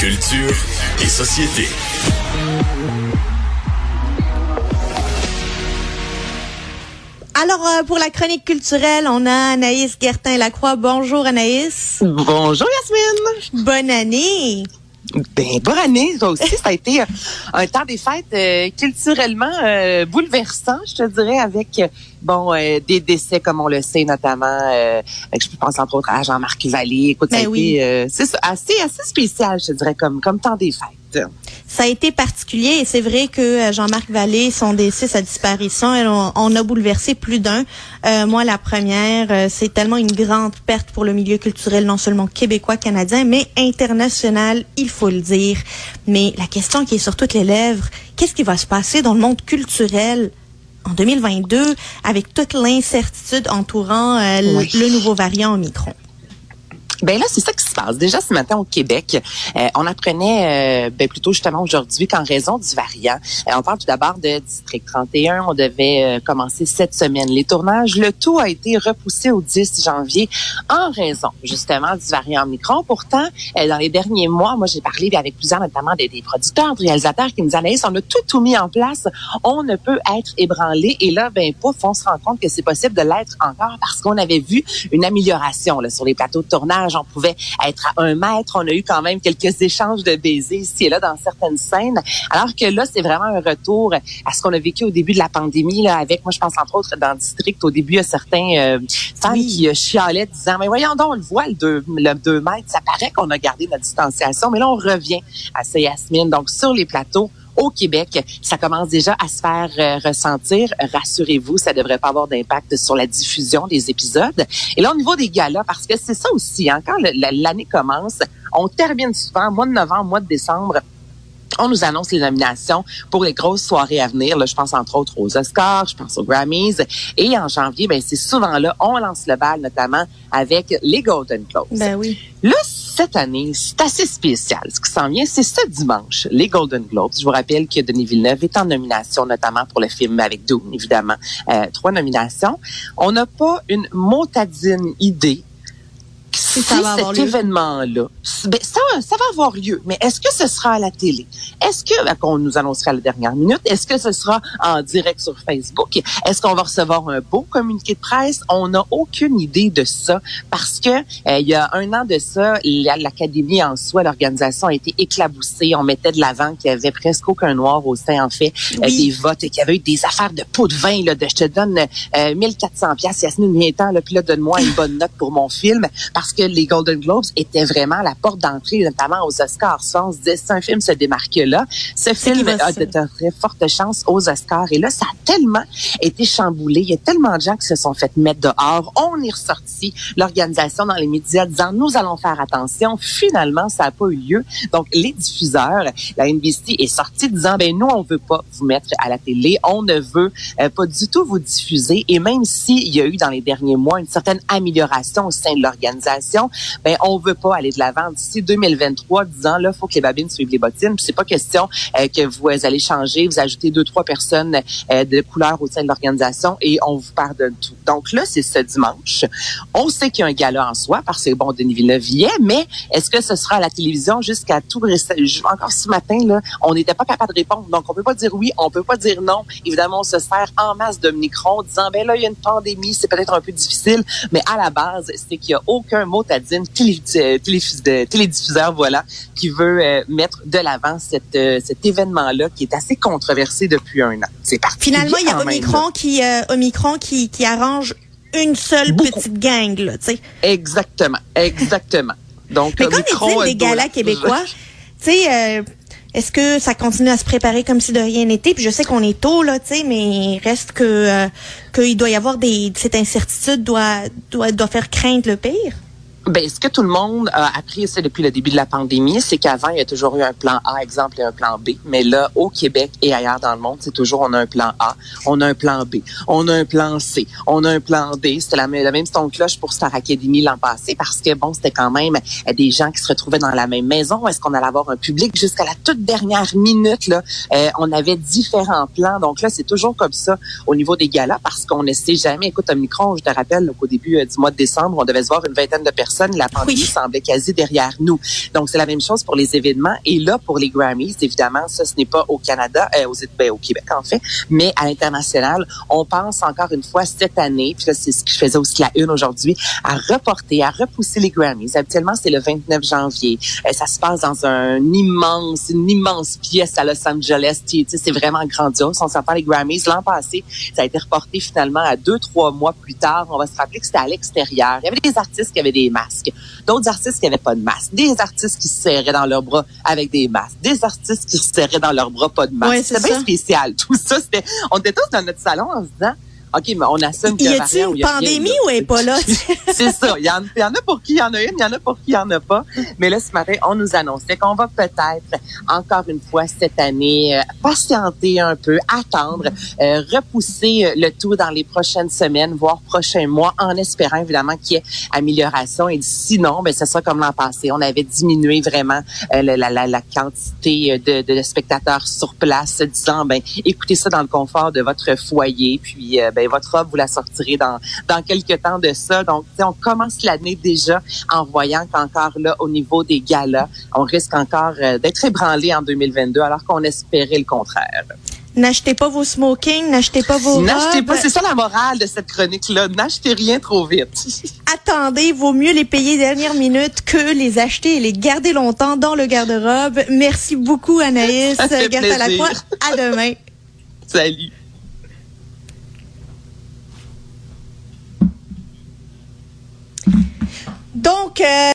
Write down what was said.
Culture et société. Alors, euh, pour la chronique culturelle, on a Anaïs Gertin-Lacroix. Bonjour, Anaïs. Bonjour, Yasmine. Bonne année. Ben, bonne année, toi aussi. Ça a été euh, un temps des fêtes euh, culturellement euh, bouleversant, je te dirais, avec bon des décès, comme on le sait, notamment, je pense entre autres à Jean-Marc Vallée. Écoute, ça a Ben oui. été c'est assez, assez spécial, je dirais, comme, comme temps des fêtes. Ça a été particulier et c'est vrai que euh, Jean-Marc Vallée, son décès, sa disparition, elle, on, on a bouleversé plus d'un. Euh, moi, la première, euh, c'est tellement une grande perte pour le milieu culturel, non seulement québécois, canadien, mais international, il faut le dire. Mais la question qui est sur toutes les lèvres, qu'est-ce qui va se passer dans le monde culturel en 2022 avec toute l'incertitude entourant euh, Oui. le nouveau variant Omicron? Ben là, c'est ça qui se passe. Déjà ce matin au Québec, euh, on apprenait, euh, ben plutôt justement aujourd'hui, qu'en raison du variant, euh, on parle tout d'abord de District 31, on devait euh, commencer cette semaine les tournages. Le tout a été repoussé au 10 janvier en raison justement du variant Omicron. Pourtant, euh, dans les derniers mois, moi j'ai parlé avec plusieurs, notamment des, des producteurs, des réalisateurs qui me disaient, Anaïs, on a tout, tout mis en place, on ne peut être ébranlé. Et là, ben pouf, on se rend compte que c'est possible de l'être encore parce qu'on avait vu une amélioration là, sur les plateaux de tournage. On pouvait être à un mètre. On a eu quand même quelques échanges de baisers ici et là dans certaines scènes. Alors que là, c'est vraiment un retour à ce qu'on a vécu au début de la pandémie là, avec, moi, je pense entre autres dans le district, au début, il y a certains euh, fans Oui. qui euh, chialaient disant, mais voyons donc, on le voit, le 2 le deux mètres, ça paraît qu'on a gardé notre distanciation. Mais là, on revient à ça, Yasmine. Donc, sur les plateaux, au Québec, ça commence déjà à se faire euh, ressentir. Rassurez-vous, ça devrait pas avoir d'impact sur la diffusion des épisodes. Et là, au niveau des galas, parce que c'est ça aussi, hein, quand l'année commence, on termine souvent, mois de novembre, mois de décembre, on nous annonce les nominations pour les grosses soirées à venir. Là, je pense entre autres aux Oscars, je pense aux Grammys. Et en janvier, ben c'est souvent là, on lance le bal, notamment avec les Golden Globes. Ben oui. Là, cette année, c'est assez spécial. Ce qui s'en vient, c'est ce dimanche, les Golden Globes. Je vous rappelle que Denis Villeneuve est en nomination, notamment pour le film avec Dune, évidemment. Euh, trois nominations. On n'a pas une motadine idée si ça va cet événement-là, ben, ça, ça va avoir lieu. Mais est-ce que ce sera à la télé? Est-ce que, ben, qu'on nous annoncera à la dernière minute, est-ce que ce sera en direct sur Facebook? Est-ce qu'on va recevoir un beau communiqué de presse? On n'a aucune idée de ça parce que euh, il y a un an de ça, la- l'académie en soi, l'organisation a été éclaboussée. On mettait de l'avant qu'il y avait presque aucun noir au sein, en fait, euh, des votes et qu'il y avait eu des affaires de pots de vin, là, de je te donne euh, 1400 pièces Yasmine, viens temps, là, puis là, donne-moi une bonne note pour mon film parce que les Golden Globes étaient vraiment la porte d'entrée, notamment aux Oscars. Ça, on se disait, si un film se démarque là, ce film a de très fortes chances aux Oscars. Et là, ça a tellement été chamboulé. Il y a tellement de gens qui se sont fait mettre dehors. On est ressorti l'organisation dans les médias disant, nous allons faire attention. Finalement, ça n'a pas eu lieu. Donc, les diffuseurs, la NBC est sortie disant, ben nous, on veut pas vous mettre à la télé. On ne veut euh, pas du tout vous diffuser. Et même s'il y a eu dans les derniers mois une certaine amélioration au sein de l'organisation, ben on veut pas aller de l'avant d'ici 2023 disant là faut que les babines suivent les bottines. C'est pas question euh, que vous allez changer vous ajoutez deux trois personnes euh, de couleur au sein de l'organisation et on vous pardonne tout. Donc là c'est ce dimanche. On sait qu'il y a un gala en soi parce que bon Denis Villeneuve y est mais est-ce que ce sera à la télévision jusqu'à tout encore ce matin là on n'était pas capable de répondre. Donc on peut pas dire oui on peut pas dire non. Évidemment on se sert en masse de micron disant ben là il y a une pandémie c'est peut-être un peu difficile mais à la base c'est qu'il y a aucun mot à dire télé, euh, télédiffuseur voilà qui veut euh, mettre de l'avant cette, euh, cet événement là qui est assez controversé depuis un an c'est parti Finalement, il y a Omicron qui, Omicron qui, qui arrange une seule Beaucoup. petite gang, là, tu sais. exactement exactement donc Mais euh, des galas québécois? Tu sais, est-ce que ça continue à se préparer comme si de rien n'était? Puis je sais qu'on est tôt, là, tu sais, mais reste que euh, qu'il doit y avoir des... Cette incertitude doit, doit, doit faire craindre le pire. Ben, ce que tout le monde a appris c'est depuis le début de la pandémie, c'est qu'avant, il y a toujours eu un plan A, exemple, et un plan B. Mais là, au Québec et ailleurs dans le monde, c'est toujours on a un plan A, on a un plan B, on a un plan C, on a un plan D. C'était la, le même son cloche pour Star Academy l'an passé parce que, bon, c'était quand même euh, des gens qui se retrouvaient dans la même maison. Est-ce qu'on allait avoir un public? Jusqu'à la toute dernière minute, là? euh, on avait différents plans. Donc là, c'est toujours comme ça au niveau des galas parce qu'on ne sait jamais. Écoute, Omicron, je te rappelle qu'au début euh, du mois de décembre, on devait se voir une vingtaine de personnes personnes. La pandémie semblait quasi derrière nous. Donc, c'est la même chose pour les événements. Et là, pour les Grammys, évidemment, ça, ce n'est pas au Canada, euh, aux, ben, au Québec, en fait, mais à l'international. On pense encore une fois cette année, puis là, c'est ce que je faisais aussi la une aujourd'hui, à reporter, à repousser les Grammys. Habituellement, c'est le 29 janvier. Euh, ça se passe dans un immense, une immense pièce à Los Angeles. C'est vraiment grandiose. On s'entend les Grammys. L'an passé, ça a été reporté finalement à deux, trois mois plus tard. On va se rappeler que c'était à l'extérieur. Il y avait des artistes qui avaient des masques, d'autres artistes qui n'avaient pas de masque, des artistes qui se serraient dans leurs bras avec des masques, des artistes qui se serraient dans leurs bras pas de masque. c'était bien spécial. Tout ça, c'était, on était tous dans notre salon en se disant, OK, mais on assume qu'il y a, y a une pandémie ou elle n'est pas là? c'est ça. Il y, en, y, en, a pour qui il y en a une, il y en a pour qui il n'y en a pas. Mais là, ce matin, on nous annonçait qu'on va peut-être, encore une fois, cette année, euh, patienter un peu, attendre, euh, repousser euh, le tout dans les prochaines semaines, voire prochains mois, en espérant évidemment qu'il y ait amélioration. Et sinon, ben, ce sera comme l'an passé. On avait diminué vraiment la, la, la, quantité de, de, spectateurs sur place, disant, ben, écoutez ça dans le confort de votre foyer, puis ben, ben, votre robe, vous la sortirez dans, dans quelques temps de ça. Donc, on commence l'année déjà en voyant qu'encore là, au niveau des galas, on risque encore euh, d'être ébranlé en 2022 alors qu'on espérait le contraire. N'achetez pas vos smoking, n'achetez pas vos N'achetez pas, c'est ça la morale de cette chronique-là. N'achetez rien trop vite. Attendez, vaut mieux les payer dernière minute que les acheter et les garder longtemps dans le garde-robe. Merci beaucoup, Anaïs. Garde à la. À demain. Salut. Donc, euh,